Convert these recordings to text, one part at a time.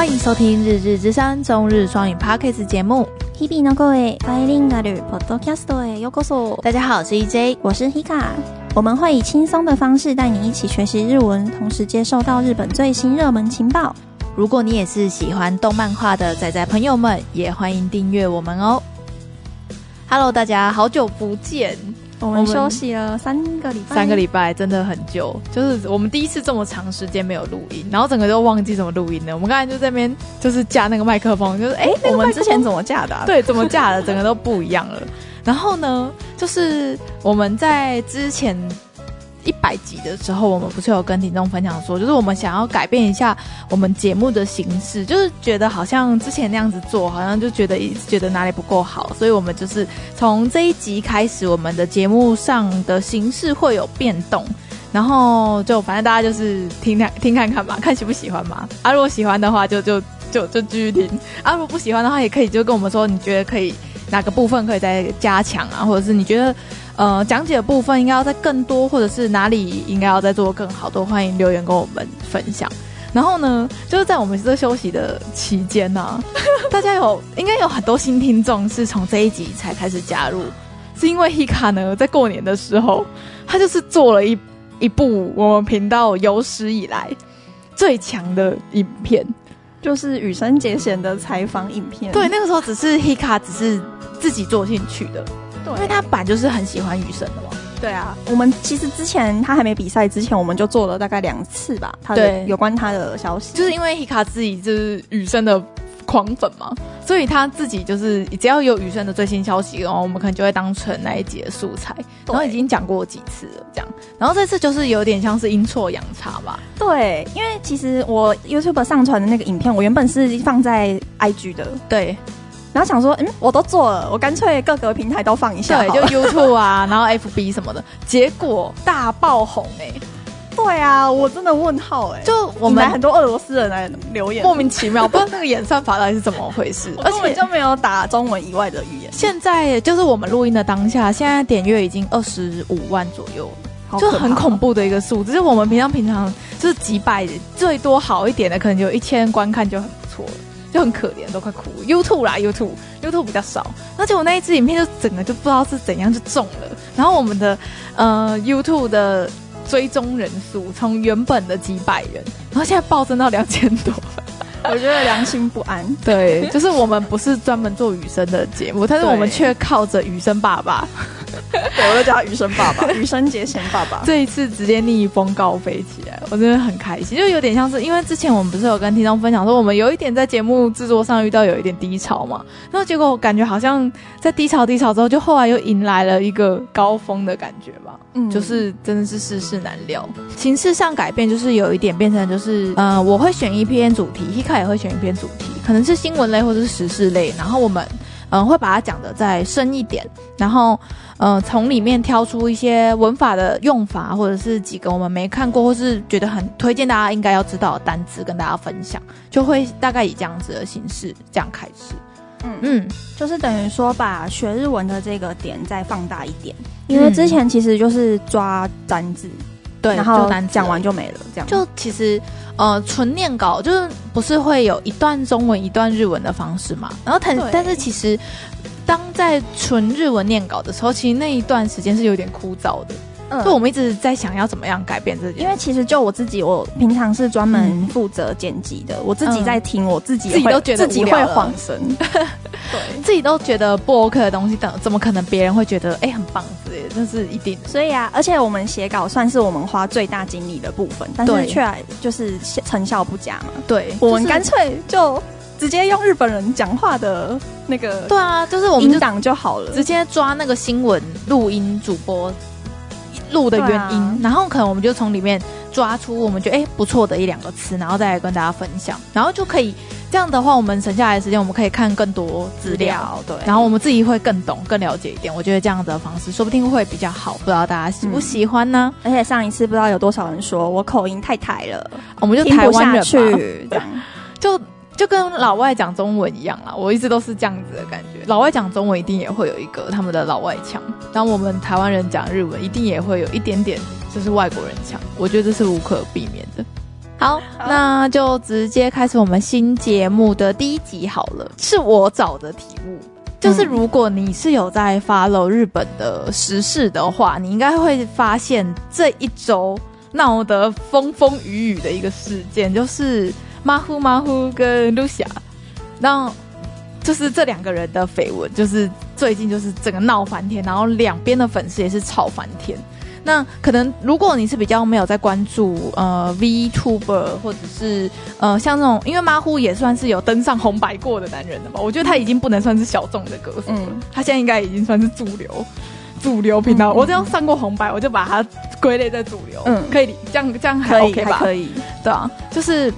欢迎收听《日日之声》中日双语 Podcast 节目。日々の声バイリンガルポッドキャストへようこそ。大家好，我是 EJ，我是 Hika。我们会以轻松的方式带你一起学习日文，同时接受到日本最新热门情报。如果你也是喜欢动漫画的仔仔朋友们，也欢迎订阅我们哦。Hello，大家好久不见。 我们休息了三个礼拜，三个礼拜真的很久，就是我们第一次这么长时间没有录音，然后整个都忘记怎么录音了。我们刚才就在那边就是架那个麦克风，就是哎，我们之前怎么架的啊？对，怎么架的，整个都不一样了。然后呢，就是我们在之前。一百集的时候，我们不是有跟听众分享说，就是我们想要改变一下我们节目的形式，就是觉得好像之前那样子做，好像就觉得一直觉得哪里不够好，所以我们就是从这一集开始，我们的节目上的形式会有变动，然后就反正大家就是听听听看看吧，看喜不喜欢嘛。啊，如果喜欢的话就，就就就就继续听；啊，如果不喜欢的话，也可以就跟我们说，你觉得可以哪个部分可以再加强啊，或者是你觉得。呃，讲解的部分应该要再更多，或者是哪里应该要再做更好，都欢迎留言跟我们分享。然后呢，就是在我们这休息的期间呢、啊，大家有应该有很多新听众是从这一集才开始加入，是因为 Hika 呢在过年的时候，他就是做了一一部我们频道有史以来最强的影片，就是羽生结弦的采访影片。对，那个时候只是 Hika 只是自己做进去的。对，因为他本就是很喜欢雨神的嘛。对啊，我们其实之前他还没比赛之前，我们就做了大概两次吧。他的有关他的消息，就是因为 Hika 自己就是雨生的狂粉嘛，所以他自己就是只要有雨生的最新消息，然后我们可能就会当成那一集的素材。然后已经讲过几次了，这样。然后这次就是有点像是阴错阳差吧。对，因为其实我 YouTube 上传的那个影片，我原本是放在 IG 的。对。然后想说，嗯，我都做了，我干脆各个平台都放一下，对，就 YouTube 啊，然后 FB 什么的，结果大爆红哎、欸！对啊，我真的问号哎、欸！就我们很多俄罗斯人来留言，莫名其妙，不知道那个演算法到底是怎么回事，而且就没有打中文以外的语言。现在就是我们录音的当下，现在点阅已经二十五万左右了，就很恐怖的一个数字。就我们平常平常就是几百，最多好一点的可能就一千观看就很不错了。就很可怜，都快哭了。YouTube 啦，YouTube，YouTube 比较少。而且我那一支影片就整个就不知道是怎样就中了。然后我们的呃 YouTube 的追踪人数从原本的几百人，然后现在暴增到两千多。我觉得良心不安。对，就是我们不是专门做雨生的节目，但是我们却靠着雨生爸爸。对，我就叫他余生爸爸，余生节前爸爸。这一次直接逆风高飞起来，我真的很开心，就有点像是因为之前我们不是有跟听众分享说，我们有一点在节目制作上遇到有一点低潮嘛，然后结果我感觉好像在低潮低潮之后，就后来又迎来了一个高峰的感觉吧。嗯，就是真的是世事难料，形式上改变，就是有一点变成就是，呃，我会选一篇主题，Hika 也会选一篇主题，可能是新闻类或者是时事类，然后我们。嗯、呃，会把它讲的再深一点，然后，呃，从里面挑出一些文法的用法，或者是几个我们没看过或是觉得很推荐大家应该要知道的单词跟大家分享，就会大概以这样子的形式这样开始。嗯嗯，就是等于说把学日文的这个点再放大一点，因为之前其实就是抓单字。对，然后讲完就没了，这样就其实呃，纯念稿就是不是会有一段中文一段日文的方式嘛？然后但但是其实当在纯日文念稿的时候，其实那一段时间是有点枯燥的。嗯，就我们一直在想要怎么样改变自己，因为其实就我自己，我平常是专门负责剪辑的，嗯、我自己在听，我自己自己都觉得自己会晃神，对，自己都觉得不 OK 的东西，等怎么可能别人会觉得哎、欸、很棒之类的？这是一定的。所以啊，而且我们写稿算是我们花最大精力的部分，但是却就是成效不佳嘛。对，我们干脆就直接用日本人讲话的那个，对啊，就是我们音档就好了，直接抓那个新闻录音主播。录的原因，啊、然后可能我们就从里面抓出我们觉得哎不错的一两个词，然后再来跟大家分享，然后就可以这样的话，我们省下来的时间，我们可以看更多资料，对，然后我们自己会更懂、更了解一点。我觉得这样子的方式说不定会比较好，不知道大家喜不喜欢呢？嗯、而且上一次不知道有多少人说我口音太台了，我们就台湾人去这样 就。就跟老外讲中文一样啦，我一直都是这样子的感觉。老外讲中文一定也会有一个他们的老外腔，当我们台湾人讲日文，一定也会有一点点就是外国人腔。我觉得这是无可避免的。好，那就直接开始我们新节目的第一集好了。是我找的题目，就是如果你是有在 follow 日本的时事的话，你应该会发现这一周闹得风风雨雨的一个事件，就是马虎马虎跟露西亚，那就是这两个人的绯闻，就是最近就是整个闹翻天，然后两边的粉丝也是吵翻天。那可能，如果你是比较没有在关注呃 VTuber 或者是呃像这种，因为马虎也算是有登上红白过的男人了吧？我觉得他已经不能算是小众的歌手了，嗯，他现在应该已经算是主流主流频道。嗯、我只要上过红白，我就把它归类在主流。嗯，可以这样这样还 OK 吧？可以，对啊，就是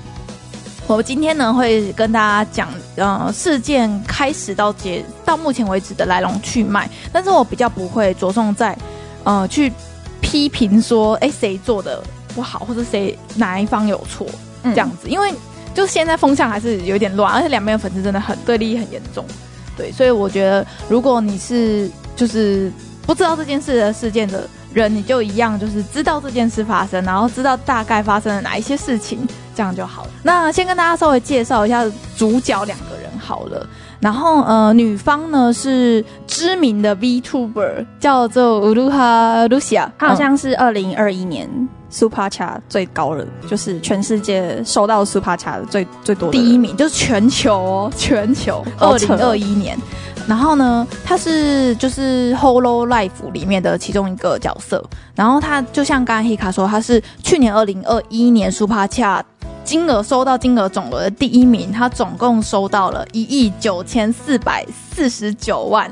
我今天呢会跟大家讲呃事件开始到结到目前为止的来龙去脉，但是我比较不会着重在呃去。批评说，哎，谁做的不好，或者谁哪一方有错，这样子，嗯，因为就现在风向还是有点乱，而且两边的粉丝真的很对立很严重，对，所以我觉得，如果你是就是不知道这件事的事件的人，你就一样，就是知道这件事发生，然后知道大概发生了哪一些事情，这样就好了。那先跟大家稍微介绍一下主角两个人好了。然后，呃，女方呢是知名的 VTuber，叫做乌鲁哈露西亚，她好像是二零二一年 Super Chat 最高的，就是全世界收到 Super Chat 的最最多的第一名，就是全球哦，全球二零二一年。然后呢，她是就是 Holo Life 里面的其中一个角色。然后她就像刚刚 Hika 说，她是去年二零二一年 Super Chat。金额收到金额总额的第一名，他总共收到了一亿九千四百四十九万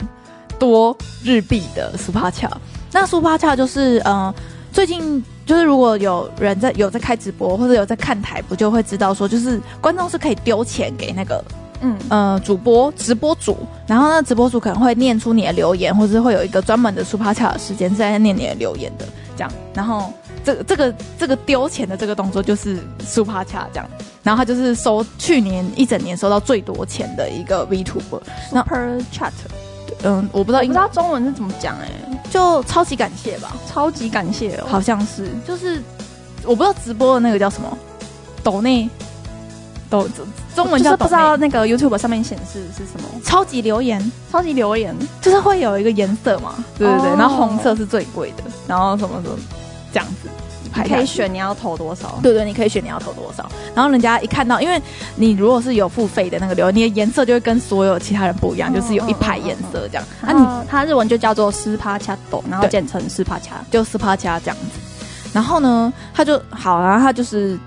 多日币的 Super Chat。那 Super Chat 就是，呃，最近就是如果有人在有在开直播或者有在看台，不就会知道说，就是观众是可以丢钱给那个，嗯呃主播直播主，然后呢直播主可能会念出你的留言，或者是会有一个专门的 Super Chat 的时间是在念你的留言的，这样，然后。这个这个这个丢钱的这个动作就是 Super Chat 这样，然后他就是收去年一整年收到最多钱的一个 VTuber Super Chat，嗯，我不知道，我不知道中文是怎么讲哎、欸，就超级感谢吧，超级感谢哦，好像是，就是我不知道直播的那个叫什么，抖内抖中文叫就是不知道那个 YouTube 上面显示是什么，超级留言，超级留言。就是会有一个颜色嘛，对对对，然后红色是最贵的，然后什么什么。这样子，你可以选你要投多少。对对，你可以选你要投多少。然后人家一看到，因为你如果是有付费的那个流，你的颜色就会跟所有其他人不一样，哦、就是有一排颜色这样。啊，你它日文就叫做斯帕恰斗，然后简称斯帕恰，就斯帕恰这样子。然后呢，他就好，然后他就是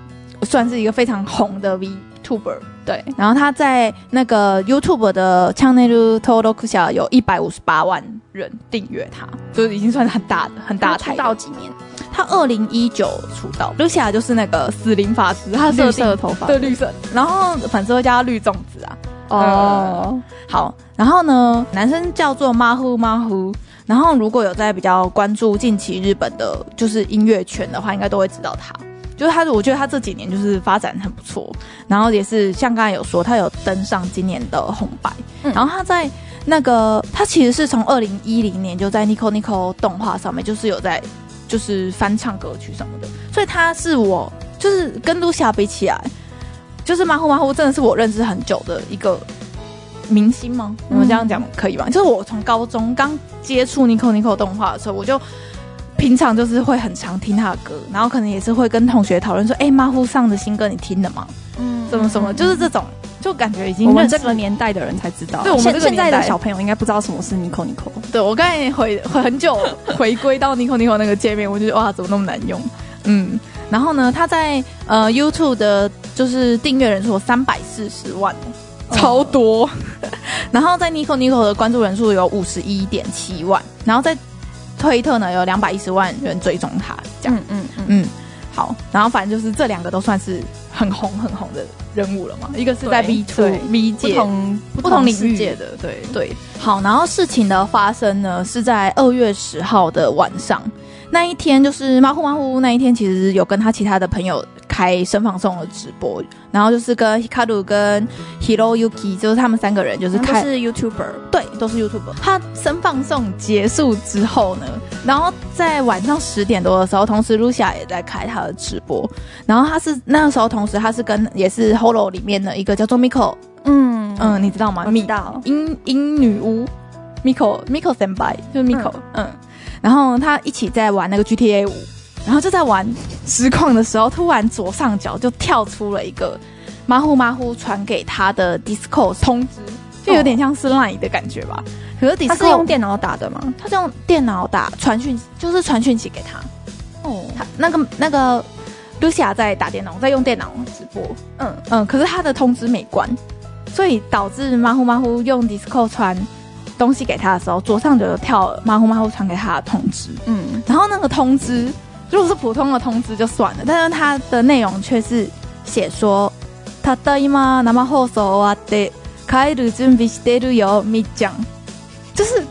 算是一个非常红的 VTuber。对，然后他在那个 YouTube 的 Channel 登录者有一百五十八万人订阅他，就是已经算是很大的很大台。出道几年？他二零一九出道，露西亚就是那个死灵法师，他绿色的头发，对绿色，然后粉丝会叫他绿粽子啊。哦、嗯，好，然后呢，男生叫做马虎马虎，然后如果有在比较关注近期日本的，就是音乐圈的话，应该都会知道他。就是他，我觉得他这几年就是发展很不错，然后也是像刚才有说，他有登上今年的红白，嗯、然后他在那个他其实是从二零一零年就在 Nico Nico 动画上面，就是有在就是翻唱歌曲什么的，所以他是我就是跟露西亚比起来，就是马虎马虎真的是我认识很久的一个明星吗？我们这样讲可以吗？就是我从高中刚接触 Nico Nico 动画的时候，我就。平常就是会很常听他的歌，然后可能也是会跟同学讨论说：“哎、欸，马虎上的新歌你听了吗？”嗯，什么什么，就是这种，就感觉已经我们这个年代的人才知道。对，我们现在的小朋友应该不知道什么是 Nico Nico。对，我刚才回回很久 回归到 Nico Nico 那个界面，我就觉得哇，怎么那么难用？嗯，然后呢，他在呃 YouTube 的就是订阅人数三百四十万，超多。嗯、然后在 Nico Nico 的关注人数有五十一点七万，然后在。推特呢有两百一十万人追踪他，这样，嗯嗯嗯，嗯，好，然后反正就是这两个都算是很红很红的人物了嘛，一个是在 B Two B 界不同不同领域。界的，对对，好，然后事情的发生呢是在二月十号的晚上，那一天就是马虎马虎那一天，其实有跟他其他的朋友。开生放送的直播，然后就是跟 Hikaru 跟 Hiroyuki，就是他们三个人就是开是 YouTuber，对，都是 YouTuber。他生放送结束之后呢，然后在晚上十点多的时候，同时 Lucia 也在开他的直播，然后他是那个时候同时他是跟也是 Holo 里面的一个叫做 Miko，嗯嗯，你知道吗？知道英英女巫 Miko Miko Senpai 就是 Miko，嗯，嗯，然后他一起在玩那个 GTA 五。然后就在玩实况的时候，突然左上角就跳出了一个马虎马虎传给他的 Discord 通知，就有点像是 Line 的感觉吧。可是 Discord 他是用电脑打的吗？他是用电脑打传讯，就是传讯息给他。哦，他那个那个 Lucia 在打电脑，在用电脑直播。嗯嗯，可是他的通知没关，所以导致马虎马虎用 Discord 传东西给他的时候，左上角就跳马虎马虎传给他的通知。嗯，然后那个通知。如果是普通的通知就算了，但是它的内容却是写说，ただいま生放送终わって帰る准备してるよみっちゃん，就是，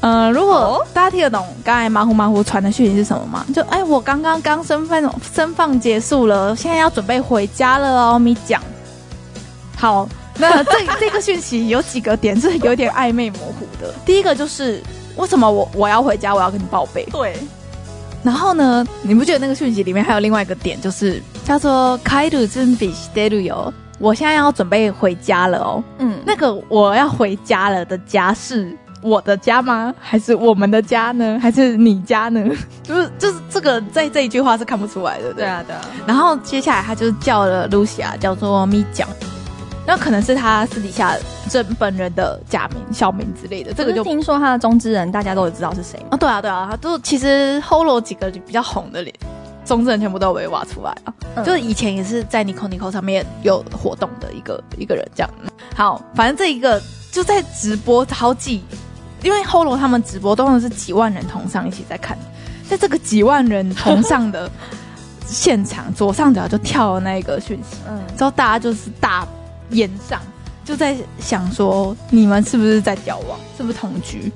呃，如果大家听得懂刚才马虎马虎传的讯息是什么吗？就哎，我刚刚刚生放生放结束了，现在要准备回家了哦，咪讲。好，那这这个讯息有几个点是有点暧昧模糊的。第一个就是为什么我我要回家，我要跟你报备？对。 然后呢，你不觉得那个讯息里面还有另外一个点，就是叫做“帰る准备してるよ”，我现在要准备回家了哦。嗯，那个我要回家了的家是我的家吗？还是我们的家呢？还是你家呢？就是就是这个在这一句话是看不出来的，对，对啊对啊。然后接下来他就叫了露西亚，叫做咪酱。 那可能是他私底下真本人的假名、小名之类的，这个就听说他的中之人，大家都知道是谁啊？对啊，对啊，他都其实 Holo 几个比较红的脸，中之人全部都被挖出来啊。嗯、就是以前也是在 Nico Nico 上面有活动的一个一个人这样。好，反正这一个就在直播好几，因为 Holo 他们直播都是几万人同上一起在看，在这个几万人同上的现场，左上角就跳了那个讯息，嗯，之后大家就是大。演上就在想说，你们是不是在交往，是不是同居？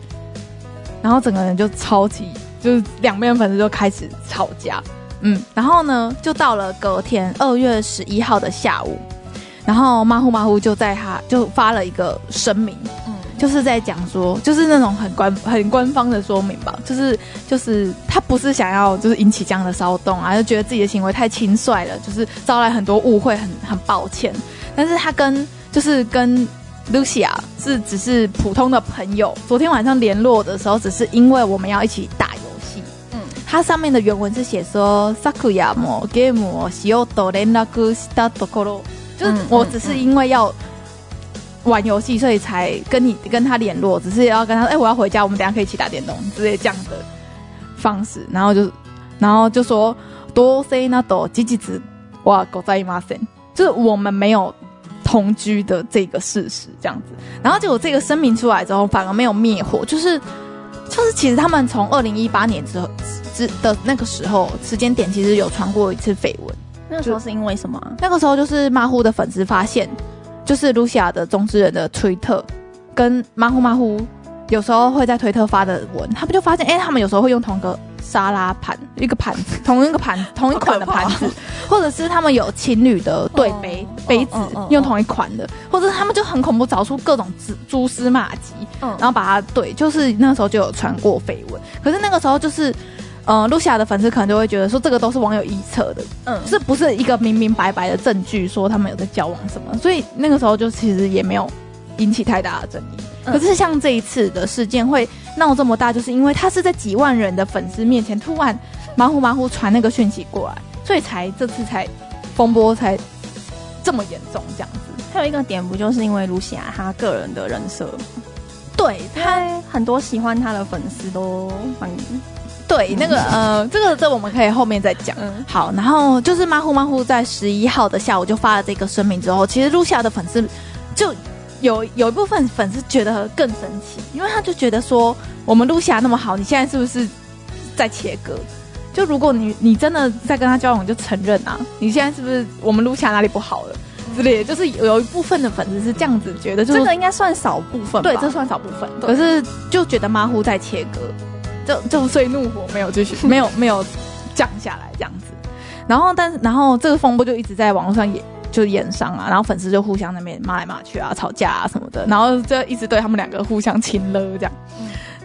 然后整个人就超级，就是两边粉丝就开始吵架。嗯，然后呢，就到了隔天二月十一号的下午，然后马虎马虎就在他就发了一个声明，嗯，就是在讲说，就是那种很官很官方的说明吧，就是就是他不是想要就是引起这样的骚动啊，就觉得自己的行为太轻率了，就是招来很多误会，很很抱歉。但是他跟就是跟 Lucia 是只是普通的朋友，昨天晚上联络的时候，只是因为我们要一起打游戏。嗯，它上面的原文是写说，Sakuya mo game o shioto renraku shita tokoro，就是我只是因为要玩游戏，所以才跟你跟他联络，只是要跟他，哎、欸，我要回家，我们等下可以一起打电动之类这样的方式。然后就然后就说，どうせなど事実はございません，就是我们没有。 同居的这个事实这样子，然后结果这个声明出来之后，反而没有灭火，就是就是其实他们从二零一八年之后之的那个时候时间点，其实有传过一次绯闻。那个时候是因为什么？那个时候就是马虎的粉丝发现，就是露西亚的中之人的推特跟马虎马虎有时候会在推特发的文，他们就发现，哎、欸，他们有时候会用同个。沙拉盘一个盘子，同一个盘，同一款的盘子，或者是他们有情侣的对杯、哦、杯子，哦哦、用同一款的，或者是他们就很恐怖，找出各种蛛蛛丝马迹，嗯、然后把它对，就是那个时候就有传过绯闻。可是那个时候就是，呃，露西亚的粉丝可能就会觉得说，这个都是网友臆测的，嗯，是不是一个明明白白的证据，说他们有在交往什么，所以那个时候就其实也没有引起太大的争议。可是像这一次的事件会闹这么大，就是因为他是在几万人的粉丝面前突然马虎马虎传那个讯息过来，所以才这次才风波才这么严重这样子。还有一个点不就是因为卢西亚她个人的人设，对他很多喜欢他的粉丝都蛮对那个呃，这个这个、我们可以后面再讲。嗯，好，然后就是马虎马虎在十一号的下午就发了这个声明之后，其实露西亚的粉丝就。有有一部分粉丝觉得更神奇，因为他就觉得说，我们露西亚那么好，你现在是不是在切割？就如果你你真的在跟他交往，就承认啊，你现在是不是我们露西亚哪里不好了之类的？就是有一部分的粉丝是这样子觉得，就是、这个应该算少部分，对，这算少部分。可是就觉得马虎在切割，就就所以怒火没有继续，没有没有降下来这样子。然后但是然后这个风波就一直在网络上演，就演上啊，然后粉丝就互相那边骂来骂去啊，吵架啊什么的，然后就一直对他们两个互相亲了这样。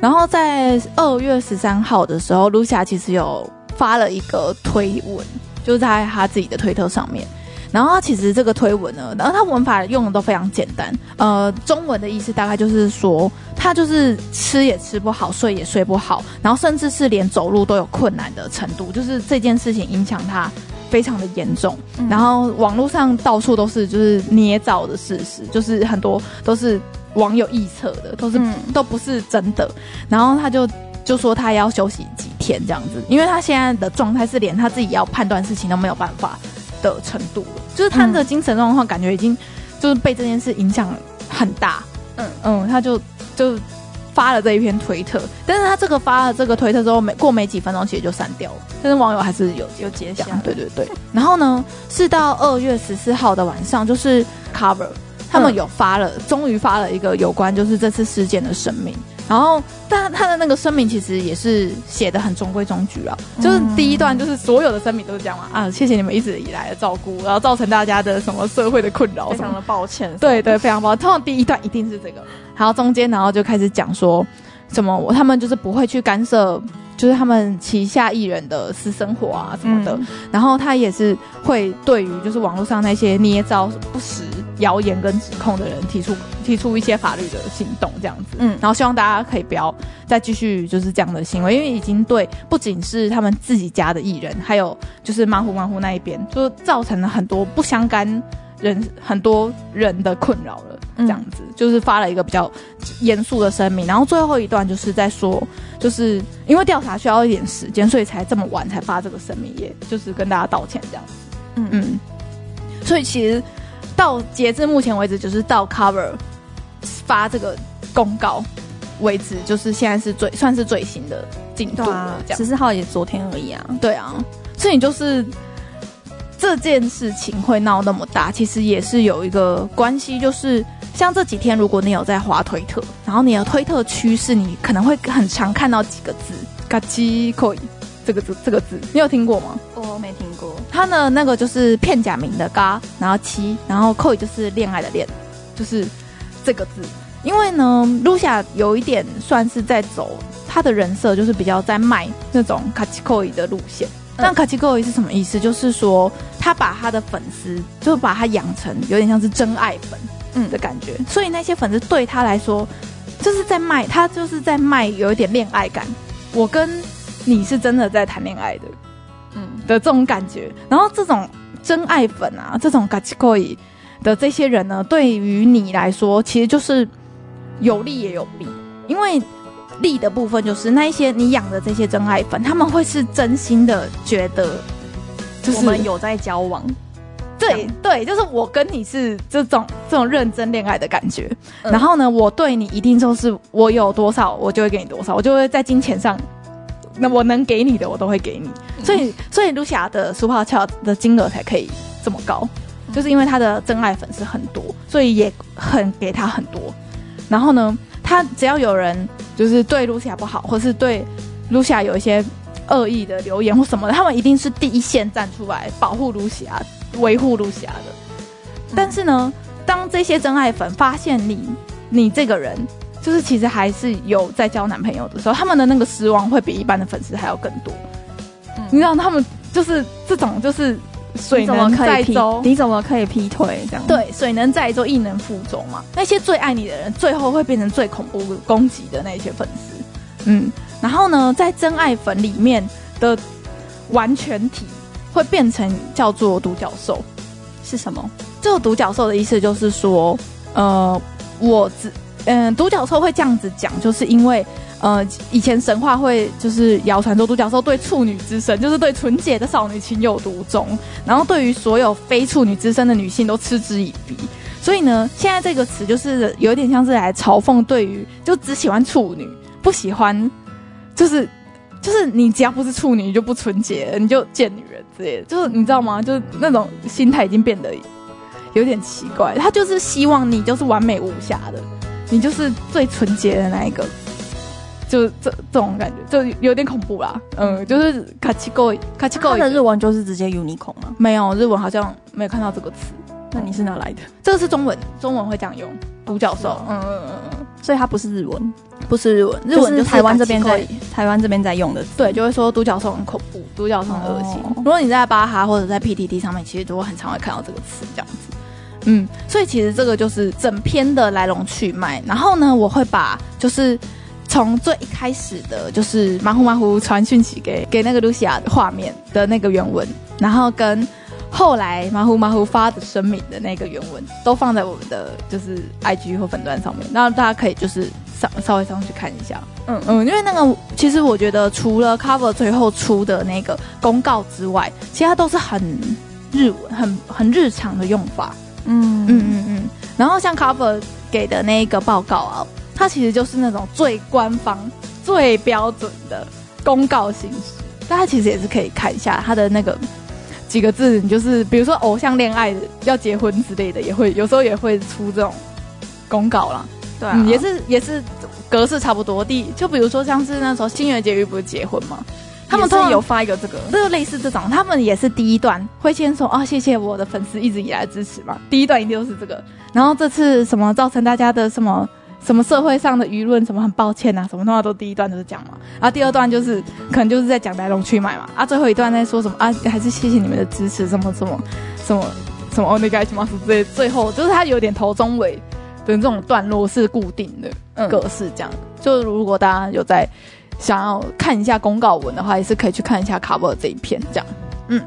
然后在二月十三号的时候，Lucia 其实有发了一个推文，就是在他自己的推特上面。然后他其实这个推文呢，然后他文法用的都非常简单，呃，中文的意思大概就是说，他就是吃也吃不好，睡也睡不好，然后甚至是连走路都有困难的程度，就是这件事情影响他非常的严重。嗯、然后网络上到处都是就是捏造的事实，就是很多都是网友臆测的，都是、嗯、都不是真的。然后他就就说他要休息几天这样子，因为他现在的状态是连他自己要判断事情都没有办法的程度了，就是他的精神状况感觉已经就是被这件事影响很大，嗯。嗯，他就就发了这一篇推特，但是他这个发了这个推特之后，没过没几分钟其实就删掉了，但是网友还是有有截下，对对对。然后呢，是到二月十四号的晚上，就是 Cover 他们有发了，终于发了一个有关就是这次事件的声明。然后，但他的那个声明其实也是写的很中规中矩啊，就是第一段就是所有的声明都是这样嘛啊，谢谢你们一直以来的照顾，然后造成大家的什么社会的困扰，非常的抱歉。对对，非常抱歉。通常第一段一定是这个，然后中间然后就开始讲说什么我他们就是不会去干涉。就是他们旗下艺人的私生活啊什么的，嗯、然后他也是会对于就是网络上那些捏造不实谣言跟指控的人提出提出一些法律的行动这样子，嗯，然后希望大家可以不要再继续就是这样的行为，因为已经对不仅是他们自己家的艺人，还有就是马虎马虎那一边，就造成了很多不相干人很多人的困扰了。这样子就是发了一个比较严肃的声明，然后最后一段就是在说，就是因为调查需要一点时间，所以才这么晚才发这个声明，也就是跟大家道歉这样子。嗯嗯，所以其实到截至目前为止，就是到 Cover 发这个公告为止，就是现在是最算是最新的进度了。十四号也昨天而已啊。对啊，所以你就是。这件事情会闹那么大，其实也是有一个关系，就是像这几天，如果你有在滑推特，然后你的推特趋势，你可能会很常看到几个字“嘎叽可以”这个字，这个字你有听过吗？我没听过。他呢，那个就是片假名的“嘎”，然后“七”，然后“可以”就是恋爱的“恋”，就是这个字。因为呢，Lucia 有一点算是在走他的人设，就是比较在卖那种“卡奇可以”的路线。那卡奇扣伊是什么意思？就是说，他把他的粉丝，就把他养成有点像是真爱粉，嗯的感觉。所以那些粉丝对他来说，就是在卖，他就是在卖有一点恋爱感。我跟你是真的在谈恋爱的，嗯的这种感觉。然后这种真爱粉啊，这种卡奇哥伊的这些人呢，对于你来说，其实就是有利也有弊，因为。利的部分就是那一些你养的这些真爱粉，他们会是真心的觉得，就是我们有在交往，对对，就是我跟你是这种这种认真恋爱的感觉。嗯、然后呢，我对你一定就是我有多少，我就会给你多少，我就会在金钱上，那我能给你的我都会给你。嗯、所以，所以 Lucia 的书泡翘的金额才可以这么高，就是因为他的真爱粉丝很多，所以也很给他很多。然后呢，他只要有人。就是对露西亚不好，或是对露西亚有一些恶意的留言或什么的，他们一定是第一线站出来保护露西亚、维护露西亚的。但是呢，当这些真爱粉发现你，你这个人就是其实还是有在交男朋友的时候，他们的那个失望会比一般的粉丝还要更多。嗯，你知道他们就是这种就是水能载舟，你怎么可以劈腿这样？对，水能载舟，亦能覆舟嘛。那些最爱你的人，最后会变成最恐怖攻击的那些粉丝。嗯，然后呢，在真爱粉里面的完全体会变成叫做独角兽，是什么？这个独角兽的意思就是说，呃，我只嗯，独角兽会这样子讲，就是因为。呃，以前神话会就是谣传说独角兽对处女之身，就是对纯洁的少女情有独钟，然后对于所有非处女之身的女性都嗤之以鼻。所以呢，现在这个词就是有点像是来嘲讽，对于就只喜欢处女，不喜欢就是就是你只要不是处女，你就不纯洁，你就贱女人之类的。就是你知道吗？就是那种心态已经变得有点奇怪。他就是希望你就是完美无瑕的，你就是最纯洁的那一个。就这这种感觉，就有点恐怖啦。嗯，就是卡奇狗，卡奇狗。它的日文就是直接 unicorn 吗？没有，日文好像没有看到这个词。那你是哪来的？这个是中文，中文会这样用。独角兽，嗯嗯嗯嗯，所以它不是日文，不是日文，日文就是台湾这边在台湾这边在用的。对，就会说独角兽很恐怖，独角兽很恶心。哦、如果你在巴哈或者在 PTT 上面，其实都会很常会看到这个词这样子。嗯，所以其实这个就是整篇的来龙去脉。然后呢，我会把就是从最一开始的，就是马虎马虎传讯息给给那个露西亚的画面的那个原文，然后跟。后来马虎马虎发的声明的那个原文都放在我们的就是 IG 或粉专上面，然后大家可以就是上稍微上去看一下。嗯嗯，因为那个其实我觉得除了 cover 最后出的那个公告之外，其他都是很日文、很很日常的用法。嗯嗯嗯嗯。然后像 cover 给的那一个报告啊，它其实就是那种最官方、最标准的公告形式，大家其实也是可以看一下它的那个。几个字，你就是比如说偶像恋爱要结婚之类的，也会有时候也会出这种公告啦。对、啊嗯，也是也是格式差不多。第就比如说像是那时候新垣结衣不是结婚吗？他们都有发一个这个，就类似这种，他们也是第一段会先说啊、哦，谢谢我的粉丝一直以来支持嘛。第一段一定都是这个，然后这次什么造成大家的什么。什么社会上的舆论，什么很抱歉啊，什么的话都第一段都是讲嘛，然后第二段就是可能就是在讲来龙去脉嘛，啊，最后一段在说什么啊，还是谢谢你们的支持，什么什么什么什么哦，那个什么之类，最后就是他有点头中尾的这种段落是固定的格式，这样。嗯、就如果大家有在想要看一下公告文的话，也是可以去看一下 cover 这一篇，这样。嗯，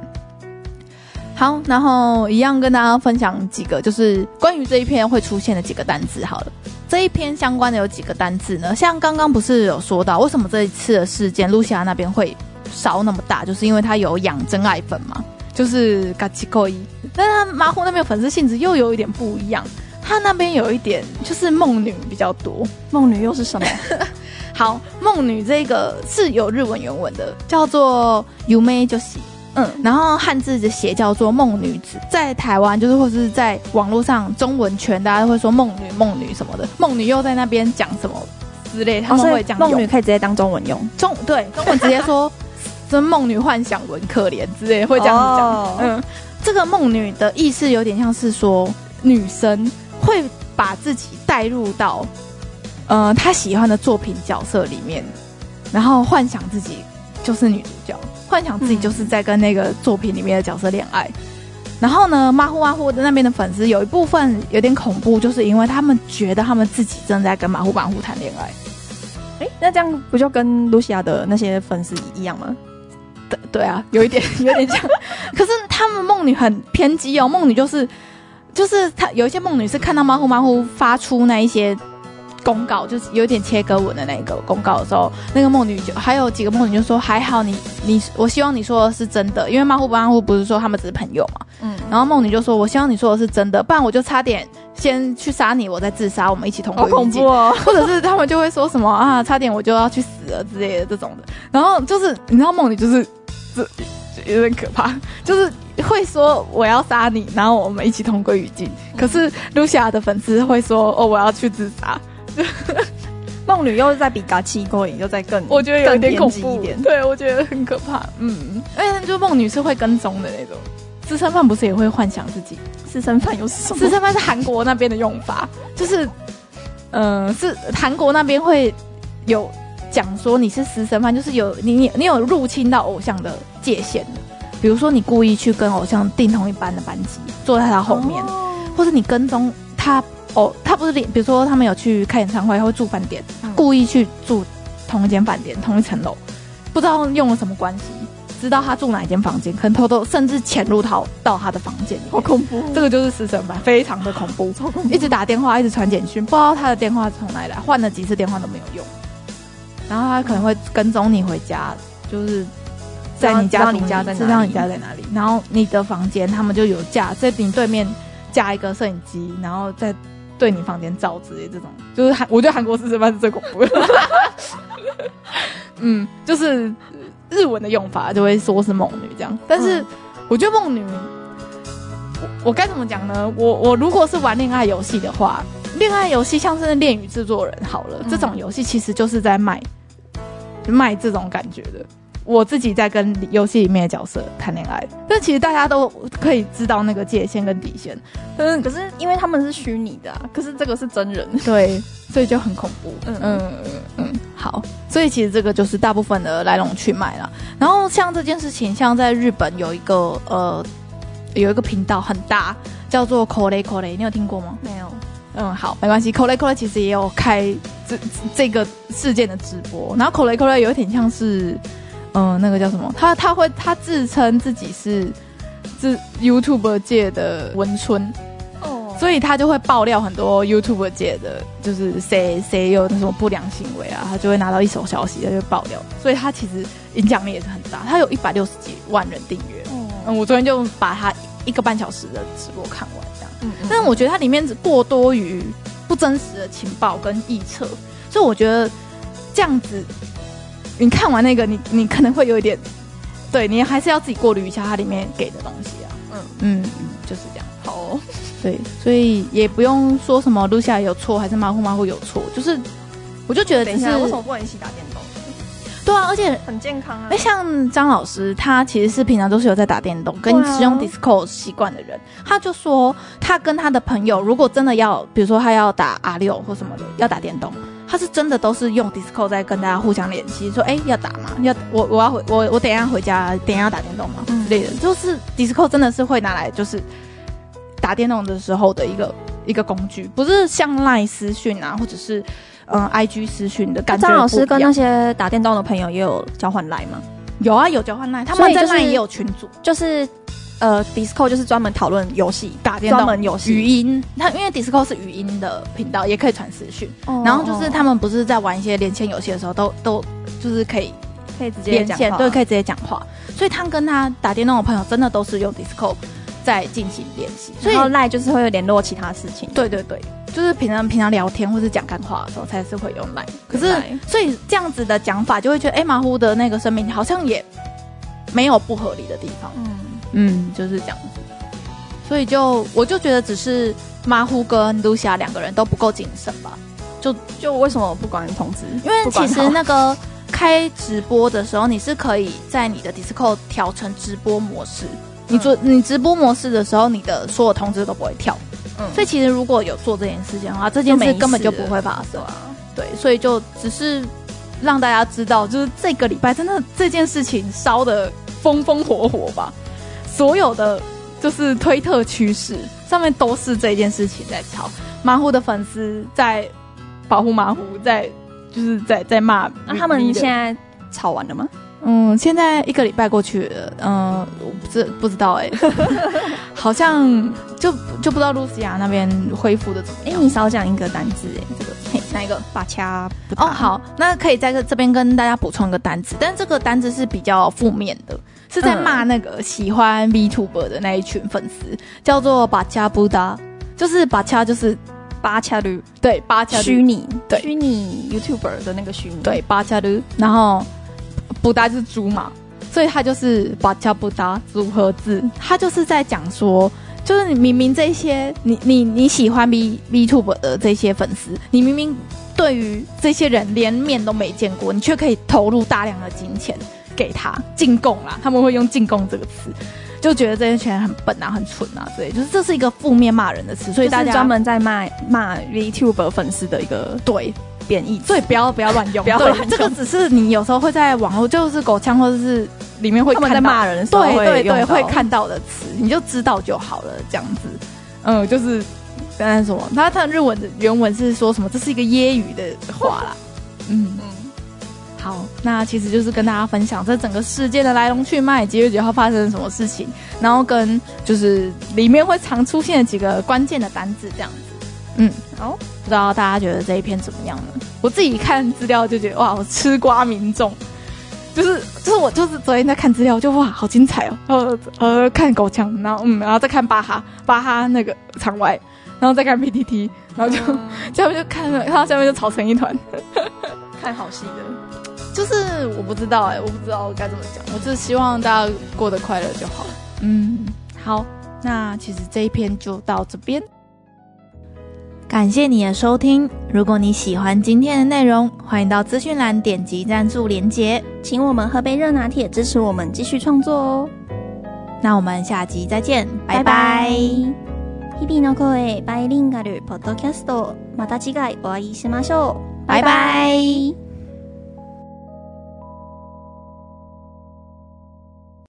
好，然后一样跟大家分享几个，就是关于这一篇会出现的几个单字，好了。这一篇相关的有几个单字呢？像刚刚不是有说到，为什么这一次的事件，露西亚那边会烧那么大，就是因为他有养真爱粉嘛，就是嘎奇扣伊。但是他马虎那边粉丝性质又有一点不一样，他那边有一点就是梦女比较多。梦女又是什么？好，梦女这个是有日文原文的，叫做 Yume Joshi。嗯，然后汉字的写叫做梦女子，在台湾就是或是在网络上中文圈，大家都会说梦女、梦女什么的。梦女又在那边讲什么之类，他们会讲梦女可以直接当中文用，中对中文直接说，真梦女幻想文可怜之类会这样子讲。哦、嗯，这个梦女的意思有点像是说女生会把自己带入到呃他喜欢的作品角色里面，然后幻想自己就是女主角。幻想自己就是在跟那个作品里面的角色恋爱，嗯、然后呢，马虎马虎的那边的粉丝有一部分有点恐怖，就是因为他们觉得他们自己正在跟马虎马虎谈恋爱。哎，那这样不就跟露西亚的那些粉丝一样吗？对对啊，有一点 有点像。可是他们梦女很偏激哦，梦女就是就是他有一些梦女是看到马虎马虎发出那一些。公告就是有点切割文的那个公告的时候，那个梦女就还有几个梦女就说还好你你我希望你说的是真的，因为马虎马虎不是说他们只是朋友嘛，嗯，然后梦女就说我希望你说的是真的，不然我就差点先去杀你，我再自杀，我们一起同归于尽。好恐怖哦！或者是他们就会说什么啊，差点我就要去死了之类的这种的，然后就是你知道梦女就是这有点可怕，就是会说我要杀你，然后我们一起同归于尽。可是露西亚的粉丝会说哦，我要去自杀。梦女又是在比嘎七勾引，又在更我觉得有点恐怖一点，对我觉得很可怕。嗯，而且就梦女是会跟踪的那种，私生饭不是也会幻想自己？私生饭又是什么？私生饭是韩国那边的用法，就是嗯、呃，是韩国那边会有讲说你是私生饭，就是有你你你有入侵到偶像的界限的，比如说你故意去跟偶像订同一班的班级，坐在他后面，哦、或者你跟踪他。哦，他不是连，比如说他们有去开演唱会，他会住饭店，嗯、故意去住同一间饭店，同一层楼，不知道用了什么关系，知道他住哪一间房间，可能偷偷甚至潜入到到他的房间里，好恐怖！这个就是私生饭，非常的恐怖，超恐怖，一直打电话，一直传简讯，不知道他的电话从哪里来，换了几次电话都没有用，然后他可能会跟踪你回家，就是在你家，你家在哪里，知道你家在哪里，然后你的房间他们就有架在你对面架一个摄影机，然后在。对你房间照之类这种，就是韩，我觉得韩国私生饭是最恐怖的。嗯，就是日文的用法就会说是梦女这样，但是我觉得梦女，我我该怎么讲呢？我我如果是玩恋爱游戏的话，恋爱游戏像是恋与制作人好了，这种游戏其实就是在卖卖这种感觉的。我自己在跟游戏里面的角色谈恋爱，但其实大家都可以知道那个界限跟底线。嗯，可是因为他们是虚拟的，啊，可是这个是真人，对，所以就很恐怖。嗯嗯嗯嗯，好，所以其实这个就是大部分的来龙去脉了。然后像这件事情，像在日本有一个呃有一个频道很大，叫做 Kore Kore，你有听过吗？没有。嗯，好，没关系。Kore Kore 其实也有开这这个事件的直播，然后 Kore Kore 有一点像是。嗯，那个叫什么？他他会他自称自己是自 YouTube 界的文春哦，oh. 所以他就会爆料很多 YouTube 界的，就是谁谁有那什么不良行为啊，他就会拿到一手消息，他就爆料。所以他其实影响力也是很大，他有一百六十几万人订阅。Oh. 嗯，我昨天就把他一个半小时的直播看完，这样。嗯，嗯，但是我觉得它里面过多于不真实的情报跟臆测，所以我觉得这样子。你看完那个，你你可能会有一点，对，你还是要自己过滤一下它里面给的东西啊。嗯嗯，就是这样。好哦，对，所以也不用说什么露西亚有错还是马虎马虎有错，就是我就觉得等一下为什么不能一起打电动？对啊，而且很健康啊。哎，像张老师，他其实是平常都是有在打电动跟使用 Discord 习惯的人，啊、他就说他跟他的朋友，如果真的要，比如说他要打 R 六或什么的，要打电动。他是真的都是用 Discord 在跟大家互相联系，说哎要打吗？要我我要回我我等一下回家，等一下要打电动吗？之类的，就是 Discord 真的是会拿来就是打电动的时候的一个一个工具，不是像 Line 私讯啊，或者是嗯 IG 私讯的感觉。张老师跟那些打电动的朋友也有交换 Line 吗？有啊，有交换 Line，他们在 Line 也有群组，就是。呃，Discord 就是专门讨论游戏、打电动、专门游戏、语音。它因为 Discord 是语音的频道，也可以传视讯。哦、然后就是他们不是在玩一些连线游戏的时候，都都就是可以可以直接连线，对，可以直接讲话。所以他跟他打电动的朋友，真的都是用 Discord 在进行联系。所以 Line 就是会联络其他事情。对对对，就是平常平常聊天或是讲干话的时候，才是会用 Line。可是，所以这样子的讲法，就会觉得哎，马虎的那个声明好像也没有不合理的地方。嗯。嗯，就是这样子，所以就我就觉得只是马虎跟露西亚两个人都不够谨慎吧。就就为什么我不管通知？因为其实那个开直播的时候，你是可以在你的 Discord 调成直播模式。你做你直播模式的时候，你的所有通知都不会跳。嗯，所以其实如果有做这件事情的话，这件事根本就不会发生。对，所以就只是让大家知道，就是这个礼拜真的这件事情烧的风风火火吧。所有的就是推特趋势上面都是这件事情在吵，马虎的粉丝在保护马虎，在就是在在骂。那他们现在吵完了吗？嗯，现在一个礼拜过去了，嗯，我不知不知道哎、欸，好像就就不知道露西亚那边恢复的怎么样。哎、欸，你少讲一个单字哎、欸，这个嘿哪一个？把掐哦，好，那可以在这这边跟大家补充一个单字，但是这个单字是比较负面的。是在骂那个喜欢 VTuber 的那一群粉丝，叫做巴恰布达，就是巴恰就是巴恰鲁，对，巴恰虚拟，对，虚拟 YouTuber 的那个虚拟，对，巴恰鲁，然后布达就是猪嘛，所以他就是巴恰布达组合字，他就是在讲说，就是你明明这些你你你喜欢 V VTuber 的这些粉丝，你明明对于这些人连面都没见过，你却可以投入大量的金钱。给他进贡啦，他们会用“进贡”这个词，就觉得这些钱很笨啊，很蠢啊，对，就是这是一个负面骂人的词，所以大家专门在骂骂 VTuber 粉丝的一个对贬义，所以不要不要乱用，不要乱用。这个只是你有时候会在网络就是狗枪或者是里面会看到在骂人的时候，对对对，会看到的词，你就知道就好了，这样子。嗯，就是刚才什么，他他的日文的原文是说什么？这是一个揶揄的话啦，嗯嗯。好，那其实就是跟大家分享这整个事件的来龙去脉，几月几号发生了什么事情，然后跟就是里面会常出现的几个关键的单字这样子。嗯，好，不知道大家觉得这一篇怎么样呢？我自己看资料就觉得哇，我吃瓜民众，就是就是我就是昨天在看资料就哇，好精彩哦。然后呃看狗枪，然后嗯，然后再看巴哈巴哈那个场外，然后再看 PTT，然后就、嗯、下面就看了，然后下面就吵成一团，看好戏的。就是我不知道哎、欸，我不知道该怎么讲，我就是希望大家过得快乐就好。嗯，好，那其实这一篇就到这边， 感谢你的收听。如果你喜欢今天的内容，欢迎到资讯栏点击赞助连结，请我们喝杯热拿铁支持我们继续创作哦。那我们下集再见，拜拜。日々の声バイリンガルポッドキャスト，また次回お会いしましょう。拜拜。